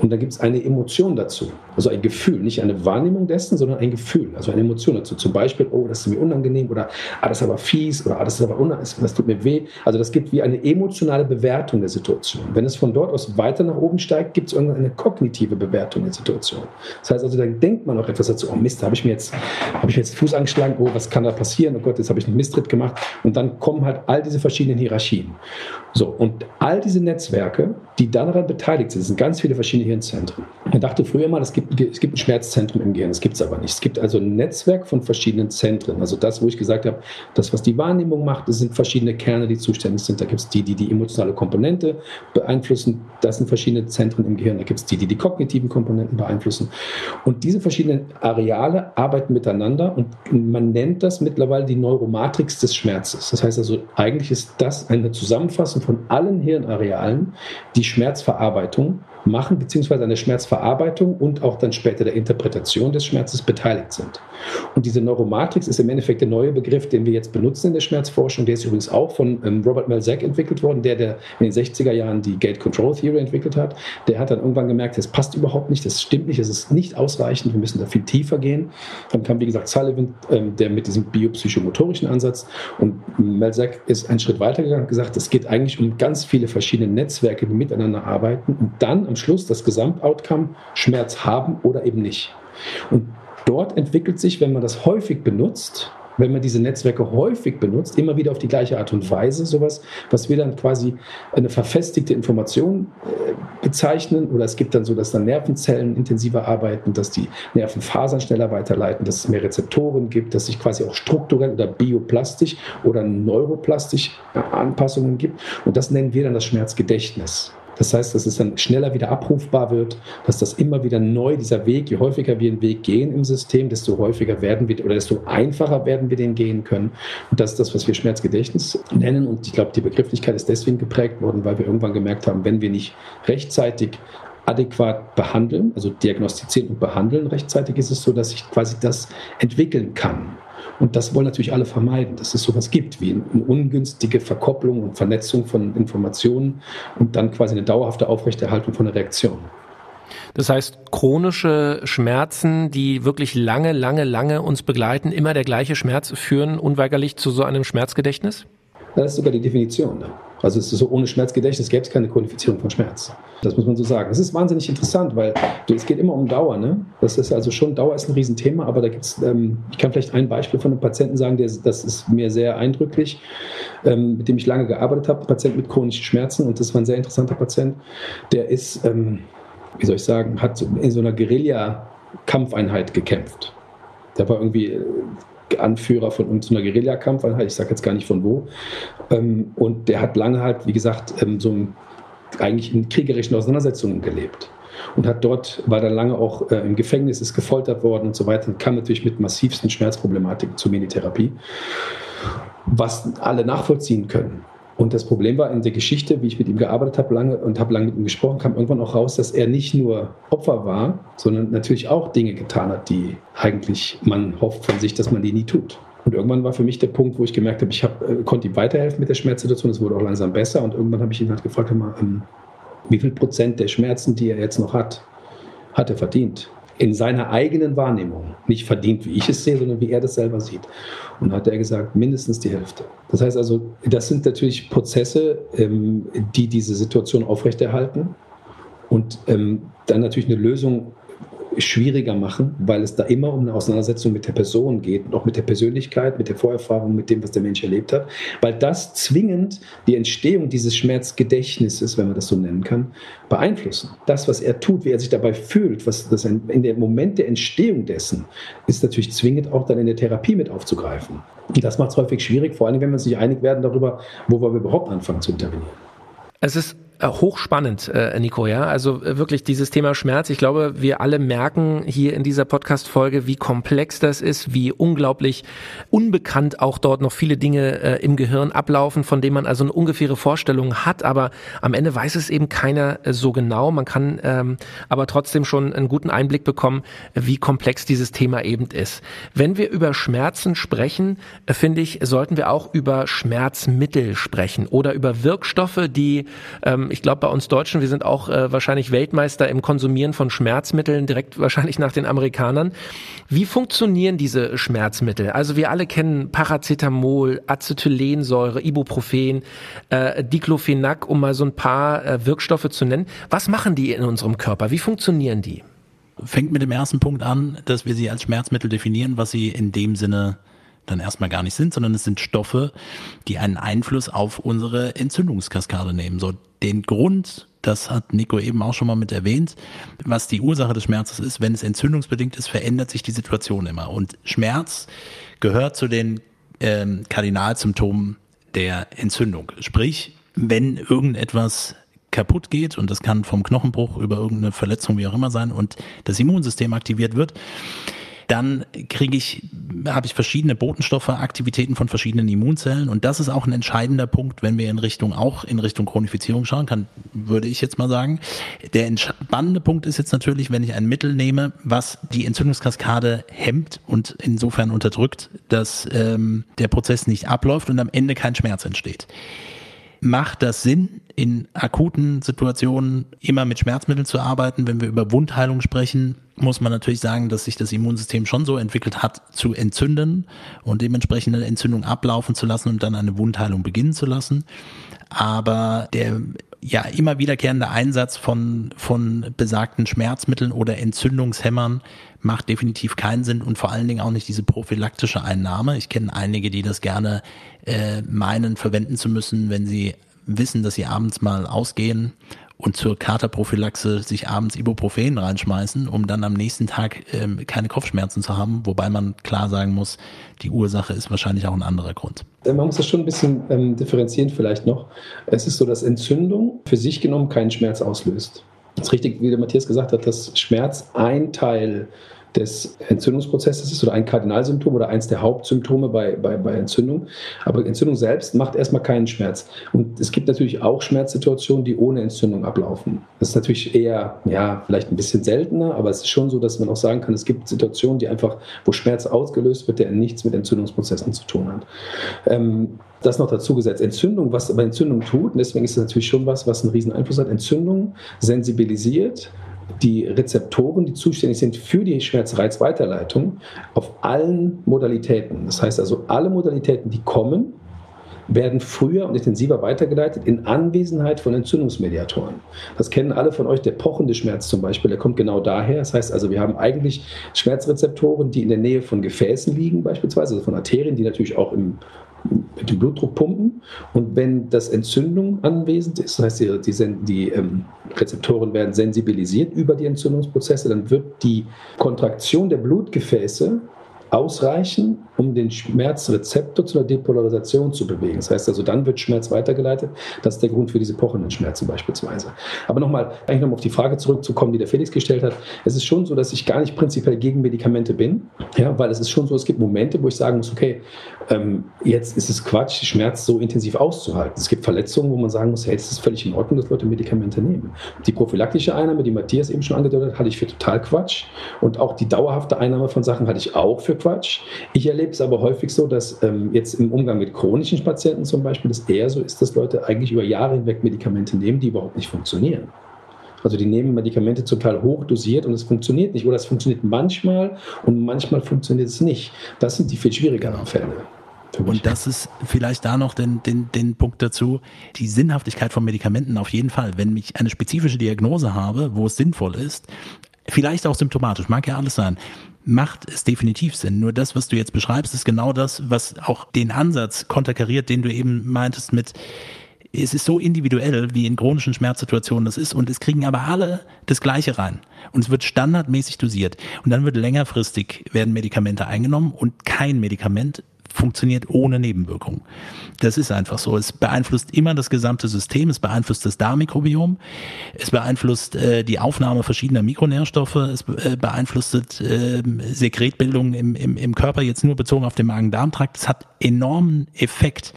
und dann gibt es eine Emotion dazu. Also ein Gefühl, nicht eine Wahrnehmung dessen, sondern ein Gefühl, also eine Emotion dazu. Zum Beispiel, oh, das ist mir unangenehm oder ah, das ist aber fies oder ah, das ist aber unangenehm, das tut mir weh. Also das gibt wie eine emotionale Bewertung der Situation. Wenn es von dort aus weiter nach oben steigt, gibt es irgendwann eine kognitive Bewertung der Situation. Das heißt also, dann denkt man auch etwas dazu, oh Mist, habe ich mir jetzt, habe ich mir jetzt Fuß angeschlagen, oh, was kann da passieren? Oh Gott, jetzt habe ich einen Misstritt gemacht. Und dann kommen halt all diese verschiedenen Hierarchien. So, und all diese Netzwerke, die daran beteiligt sind, sind ganz viele verschiedene Hirnzentren. Man dachte früher mal, es gibt, es gibt ein Schmerzzentrum im Gehirn. Das gibt es aber nicht. Es gibt also ein Netzwerk von verschiedenen Zentren. Also das, wo ich gesagt habe, das, was die Wahrnehmung macht, das sind verschiedene Kerne, die zuständig sind. Da gibt es die, die die emotionale Komponente beeinflussen. Das sind verschiedene Zentren im Gehirn. Da gibt es die, die die kognitiven Komponenten beeinflussen. Und diese verschiedenen Areale arbeiten miteinander und man nennt das mittlerweile die Neuromatrix des Schmerzes. Das heißt also, eigentlich ist das eine Zusammenfassung von allen Hirnarealen, die Schmerzverarbeitung machen, beziehungsweise an der Schmerzverarbeitung und auch dann später der Interpretation des Schmerzes beteiligt sind. Und diese Neuromatrix ist im Endeffekt der neue Begriff, den wir jetzt benutzen in der Schmerzforschung. Der ist übrigens auch von ähm, Robert Melzack entwickelt worden, der, der in den 60er Jahren die Gate Control Theory entwickelt hat. Der hat dann irgendwann gemerkt, das passt überhaupt nicht, das stimmt nicht, es ist nicht ausreichend, wir müssen da viel tiefer gehen. Dann kam, wie gesagt, Sullivan, ähm, der mit diesem biopsychomotorischen Ansatz und Melzack ist einen Schritt weiter gegangen und gesagt, es geht eigentlich um ganz viele verschiedene Netzwerke, die miteinander arbeiten und dann am Schluss das Gesamtoutcome Schmerz haben oder eben nicht. Und dort entwickelt sich, wenn man das häufig benutzt, wenn man diese Netzwerke häufig benutzt, immer wieder auf die gleiche Art und Weise, sowas, was wir dann quasi eine verfestigte Information äh, bezeichnen. Oder es gibt dann so, dass dann Nervenzellen intensiver arbeiten, dass die Nervenfasern schneller weiterleiten, dass es mehr Rezeptoren gibt, dass sich quasi auch strukturell oder bioplastisch oder neuroplastisch Anpassungen gibt. Und das nennen wir dann das Schmerzgedächtnis. Das heißt, dass es dann schneller wieder abrufbar wird, dass das immer wieder neu, dieser Weg, je häufiger wir einen Weg gehen im System, desto häufiger werden wir oder desto einfacher werden wir den gehen können. Und das ist das, was wir Schmerzgedächtnis nennen. Und ich glaube, die Begrifflichkeit ist deswegen geprägt worden, weil wir irgendwann gemerkt haben, wenn wir nicht rechtzeitig adäquat behandeln, also diagnostizieren und behandeln rechtzeitig, ist es so, dass ich quasi das entwickeln kann. Und das wollen natürlich alle vermeiden, dass es sowas gibt wie eine ungünstige Verkopplung und Vernetzung von Informationen und dann quasi eine dauerhafte Aufrechterhaltung von einer Reaktion. Das heißt, chronische Schmerzen, die wirklich lange, lange, lange uns begleiten, immer der gleiche Schmerz führen unweigerlich zu so einem Schmerzgedächtnis? Das ist sogar die Definition. Ne? Also es ist so, ohne Schmerzgedächtnis gäbe es keine Qualifizierung von Schmerz. Das muss man so sagen. Es ist wahnsinnig interessant, weil es geht immer um Dauer. Ne? Das ist also schon, Dauer ist ein Riesenthema, aber da gibt es, ähm, ich kann vielleicht ein Beispiel von einem Patienten sagen, der, das ist mir sehr eindrücklich, ähm, mit dem ich lange gearbeitet habe, ein Patient mit chronischen Schmerzen und das war ein sehr interessanter Patient. Der ist, ähm, wie soll ich sagen, hat in so einer Guerilla-Kampfeinheit gekämpft. Der war irgendwie Anführer von so einer Guerillakampfeinheit, ich sage jetzt gar nicht von wo. Ähm, und der hat lange halt, wie gesagt, ähm, so eigentlich in kriegerischen Auseinandersetzungen gelebt und hat dort, war dann lange auch äh, im Gefängnis, ist gefoltert worden und so weiter und kam natürlich mit massivsten Schmerzproblematiken zur Meditherapie, was alle nachvollziehen können. Und das Problem war in der Geschichte, wie ich mit ihm gearbeitet habe lange und habe lange mit ihm gesprochen, kam irgendwann auch raus, dass er nicht nur Opfer war, sondern natürlich auch Dinge getan hat, die eigentlich man hofft von sich, dass man die nie tut. Und irgendwann war für mich der Punkt, wo ich gemerkt habe, ich hab, äh, konnte ihm weiterhelfen mit der Schmerzsituation, es wurde auch langsam besser. Und irgendwann habe ich ihn halt gefragt, ähm, wie viel Prozent der Schmerzen, die er jetzt noch hat, hat er verdient? In seiner eigenen Wahrnehmung. Nicht verdient, wie ich es sehe, sondern wie er das selber sieht. Und hat er gesagt, mindestens die Hälfte. Das heißt also, das sind natürlich Prozesse, ähm, die diese Situation aufrechterhalten und ähm, dann natürlich eine Lösung schwieriger machen, weil es da immer um eine Auseinandersetzung mit der Person geht und auch mit der Persönlichkeit, mit der Vorerfahrung, mit dem, was der Mensch erlebt hat, weil das zwingend die Entstehung dieses Schmerzgedächtnisses, wenn man das so nennen kann, beeinflussen. Das, was er tut, wie er sich dabei fühlt, was das in dem Moment der Entstehung dessen, ist natürlich zwingend auch dann in der Therapie mit aufzugreifen. Und das macht es häufig schwierig, vor allem wenn wir uns nicht einig werden darüber, wo wir überhaupt anfangen zu intervenieren. Es ist hochspannend, äh, Nico, ja. Also äh, wirklich dieses Thema Schmerz. Ich glaube, wir alle merken hier in dieser Podcast-Folge, wie komplex das ist, wie unglaublich unbekannt auch dort noch viele Dinge äh, im Gehirn ablaufen, von denen man also eine ungefähre Vorstellung hat, aber am Ende weiß es eben keiner äh, so genau. Man kann ähm, aber trotzdem schon einen guten Einblick bekommen, wie komplex dieses Thema eben ist. Wenn wir über Schmerzen sprechen, äh, finde ich, sollten wir auch über Schmerzmittel sprechen oder über Wirkstoffe, die ähm, ich glaube, bei uns Deutschen, wir sind auch äh, wahrscheinlich Weltmeister im Konsumieren von Schmerzmitteln, direkt wahrscheinlich nach den Amerikanern. Wie funktionieren diese Schmerzmittel? Also wir alle kennen Paracetamol, Acetylensäure, Ibuprofen, äh, Diclofenac, um mal so ein paar äh, Wirkstoffe zu nennen. Was machen die in unserem Körper? Wie funktionieren die? Fängt mit dem ersten Punkt an, dass wir sie als Schmerzmittel definieren, was sie in dem Sinne dann erstmal gar nicht sind, sondern es sind Stoffe, die einen Einfluss auf unsere Entzündungskaskade nehmen. So den Grund das hat Nico eben auch schon mal mit erwähnt, was die Ursache des Schmerzes ist. Wenn es entzündungsbedingt ist, verändert sich die Situation immer. Und Schmerz gehört zu den ähm, Kardinalsymptomen der Entzündung. Sprich, wenn irgendetwas kaputt geht und das kann vom Knochenbruch über irgendeine Verletzung wie auch immer sein und das Immunsystem aktiviert wird, dann kriege ich, habe ich verschiedene Botenstoffe, Aktivitäten von verschiedenen Immunzellen und das ist auch ein entscheidender Punkt, wenn wir in Richtung auch in Richtung Chronifizierung schauen kann, würde ich jetzt mal sagen. Der entspannende Punkt ist jetzt natürlich, wenn ich ein Mittel nehme, was die Entzündungskaskade hemmt und insofern unterdrückt, dass ähm, der Prozess nicht abläuft und am Ende kein Schmerz entsteht macht das Sinn, in akuten Situationen immer mit Schmerzmitteln zu arbeiten. Wenn wir über Wundheilung sprechen, muss man natürlich sagen, dass sich das Immunsystem schon so entwickelt hat, zu entzünden und dementsprechend eine Entzündung ablaufen zu lassen und dann eine Wundheilung beginnen zu lassen. Aber der ja immer wiederkehrende Einsatz von, von besagten Schmerzmitteln oder Entzündungshämmern macht definitiv keinen Sinn und vor allen Dingen auch nicht diese prophylaktische Einnahme. Ich kenne einige, die das gerne äh, meinen, verwenden zu müssen, wenn sie wissen, dass sie abends mal ausgehen und zur Katerprophylaxe sich abends Ibuprofen reinschmeißen, um dann am nächsten Tag ähm, keine Kopfschmerzen zu haben, wobei man klar sagen muss, die Ursache ist wahrscheinlich auch ein anderer Grund. Man muss das schon ein bisschen ähm, differenzieren vielleicht noch. Es ist so, dass Entzündung für sich genommen keinen Schmerz auslöst. Es ist richtig, wie der Matthias gesagt hat, dass Schmerz ein Teil des Entzündungsprozesses ist oder ein Kardinalsymptom oder eins der Hauptsymptome bei, bei, bei Entzündung. Aber Entzündung selbst macht erstmal keinen Schmerz. Und es gibt natürlich auch Schmerzsituationen, die ohne Entzündung ablaufen. Das ist natürlich eher, ja, vielleicht ein bisschen seltener, aber es ist schon so, dass man auch sagen kann, es gibt Situationen, die einfach, wo Schmerz ausgelöst wird, der nichts mit Entzündungsprozessen zu tun hat. Ähm, das noch dazu gesetzt. Entzündung, was aber Entzündung tut, und deswegen ist es natürlich schon was, was einen riesen Einfluss hat. Entzündung sensibilisiert die Rezeptoren, die zuständig sind für die Schmerzreizweiterleitung, auf allen Modalitäten. Das heißt also, alle Modalitäten, die kommen, werden früher und intensiver weitergeleitet in Anwesenheit von Entzündungsmediatoren. Das kennen alle von euch, der pochende Schmerz zum Beispiel, der kommt genau daher. Das heißt also, wir haben eigentlich Schmerzrezeptoren, die in der Nähe von Gefäßen liegen, beispielsweise, also von Arterien, die natürlich auch im mit dem Blutdruck pumpen. Und wenn das Entzündung anwesend ist, das heißt, die, die, die ähm, Rezeptoren werden sensibilisiert über die Entzündungsprozesse, dann wird die Kontraktion der Blutgefäße ausreichen, um den Schmerzrezeptor zu einer Depolarisation zu bewegen. Das heißt also, dann wird Schmerz weitergeleitet. Das ist der Grund für diese pochenden Schmerzen beispielsweise. Aber nochmal, eigentlich nochmal auf die Frage zurückzukommen, die der Felix gestellt hat. Es ist schon so, dass ich gar nicht prinzipiell gegen Medikamente bin, ja, weil es ist schon so, es gibt Momente, wo ich sagen muss, okay, ähm, jetzt ist es Quatsch, Schmerz so intensiv auszuhalten. Es gibt Verletzungen, wo man sagen muss, hey, es ist völlig in Ordnung, dass Leute Medikamente nehmen. Die prophylaktische Einnahme, die Matthias eben schon angedeutet hat, halte ich für total Quatsch. Und auch die dauerhafte Einnahme von Sachen halte ich auch für Quatsch. Ich erlebe es aber häufig so, dass ähm, jetzt im Umgang mit chronischen Patienten zum Beispiel es eher so ist, dass Leute eigentlich über Jahre hinweg Medikamente nehmen, die überhaupt nicht funktionieren. Also die nehmen Medikamente zum Teil hoch dosiert und es funktioniert nicht. Oder es funktioniert manchmal und manchmal funktioniert es nicht. Das sind die viel schwierigeren. Fälle. Und das ist vielleicht da noch den, den, den Punkt dazu, die Sinnhaftigkeit von Medikamenten auf jeden Fall. Wenn ich eine spezifische Diagnose habe, wo es sinnvoll ist, vielleicht auch symptomatisch, mag ja alles sein, macht es definitiv Sinn. Nur das, was du jetzt beschreibst, ist genau das, was auch den Ansatz konterkariert, den du eben meintest mit, es ist so individuell, wie in chronischen Schmerzsituationen das ist und es kriegen aber alle das Gleiche rein. Und es wird standardmäßig dosiert. Und dann wird längerfristig werden Medikamente eingenommen und kein Medikament funktioniert ohne Nebenwirkung. Das ist einfach so. Es beeinflusst immer das gesamte System, es beeinflusst das Darmmikrobiom, es beeinflusst äh, die Aufnahme verschiedener Mikronährstoffe, es äh, beeinflusst äh, Sekretbildung im, im, im Körper, jetzt nur bezogen auf den Magen-Darm-Trakt. Es hat enormen Effekt.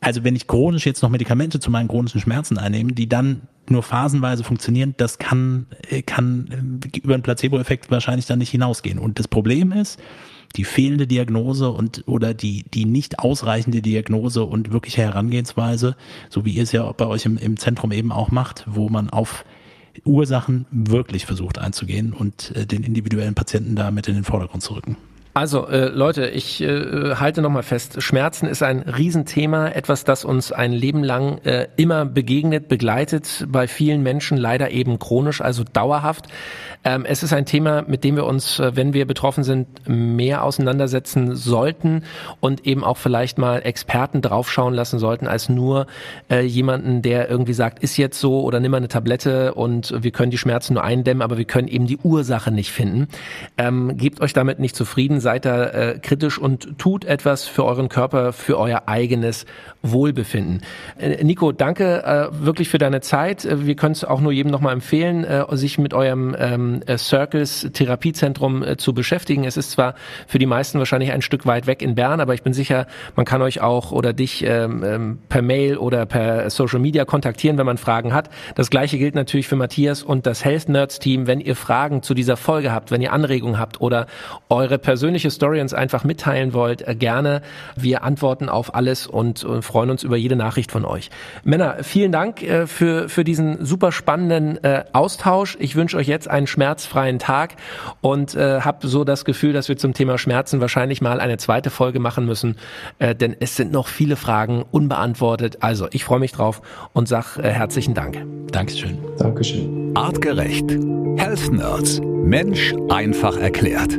Also wenn ich chronisch jetzt noch Medikamente zu meinen chronischen Schmerzen einnehme, die dann nur phasenweise funktionieren, das kann, äh, kann äh, über einen Placebo-Effekt wahrscheinlich dann nicht hinausgehen. Und das Problem ist, die fehlende Diagnose und oder die, die nicht ausreichende Diagnose und wirkliche Herangehensweise, so wie ihr es ja bei euch im, im Zentrum eben auch macht, wo man auf Ursachen wirklich versucht einzugehen und äh, den individuellen Patienten da mit in den Vordergrund zu rücken. Also äh, Leute, ich äh, halte nochmal fest, Schmerzen ist ein Riesenthema, etwas, das uns ein Leben lang äh, immer begegnet, begleitet, bei vielen Menschen leider eben chronisch, also dauerhaft. Ähm, es ist ein Thema, mit dem wir uns, äh, wenn wir betroffen sind, mehr auseinandersetzen sollten und eben auch vielleicht mal Experten draufschauen lassen sollten, als nur äh, jemanden, der irgendwie sagt, ist jetzt so oder nimm mal eine Tablette und wir können die Schmerzen nur eindämmen, aber wir können eben die Ursache nicht finden. Ähm, gebt euch damit nicht zufrieden seid da äh, kritisch und tut etwas für euren Körper, für euer eigenes Wohlbefinden. Äh, Nico, danke äh, wirklich für deine Zeit. Äh, wir können es auch nur jedem nochmal empfehlen, äh, sich mit eurem ähm, äh, Circles Therapiezentrum äh, zu beschäftigen. Es ist zwar für die meisten wahrscheinlich ein Stück weit weg in Bern, aber ich bin sicher, man kann euch auch oder dich ähm, ähm, per Mail oder per Social Media kontaktieren, wenn man Fragen hat. Das gleiche gilt natürlich für Matthias und das Health Nerds Team. Wenn ihr Fragen zu dieser Folge habt, wenn ihr Anregungen habt oder eure persönliche persönliche Story uns einfach mitteilen wollt, äh, gerne. Wir antworten auf alles und, und, freuen uns über jede Nachricht von euch. Männer, vielen Dank äh, für, für diesen super spannenden äh, Austausch. Ich wünsche euch jetzt einen schmerzfreien Tag und äh, habe so das Gefühl, dass wir zum Thema Schmerzen wahrscheinlich mal eine zweite Folge machen müssen, äh, denn es sind noch viele Fragen unbeantwortet. Also ich freue mich drauf und sag äh, herzlichen Dank. Dankeschön. Dankeschön. Artgerecht. Health Nerds. Mensch einfach erklärt.